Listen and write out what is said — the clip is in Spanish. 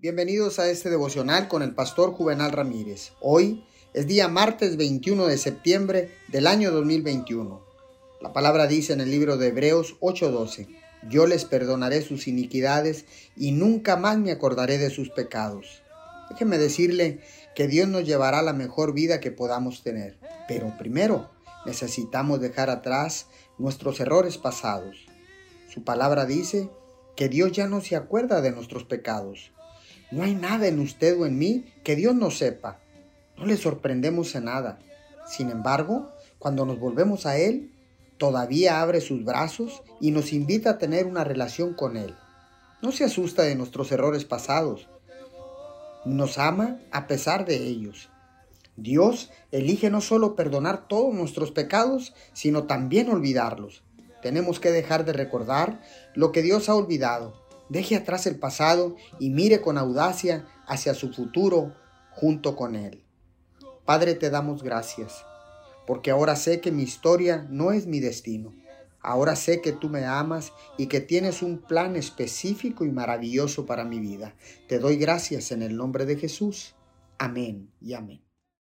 Bienvenidos a este devocional con el pastor Juvenal Ramírez. Hoy es día martes 21 de septiembre del año 2021. La palabra dice en el libro de Hebreos 8:12, yo les perdonaré sus iniquidades y nunca más me acordaré de sus pecados. Déjeme decirle que Dios nos llevará la mejor vida que podamos tener, pero primero necesitamos dejar atrás nuestros errores pasados. Su palabra dice que Dios ya no se acuerda de nuestros pecados. No hay nada en usted o en mí que Dios no sepa. No le sorprendemos en nada. Sin embargo, cuando nos volvemos a Él, todavía abre sus brazos y nos invita a tener una relación con Él. No se asusta de nuestros errores pasados. Nos ama a pesar de ellos. Dios elige no solo perdonar todos nuestros pecados, sino también olvidarlos. Tenemos que dejar de recordar lo que Dios ha olvidado Deje atrás el pasado y mire con audacia hacia su futuro junto con Él. Padre, te damos gracias, porque ahora sé que mi historia no es mi destino. Ahora sé que tú me amas y que tienes un plan específico y maravilloso para mi vida. Te doy gracias en el nombre de Jesús. Amén y amén.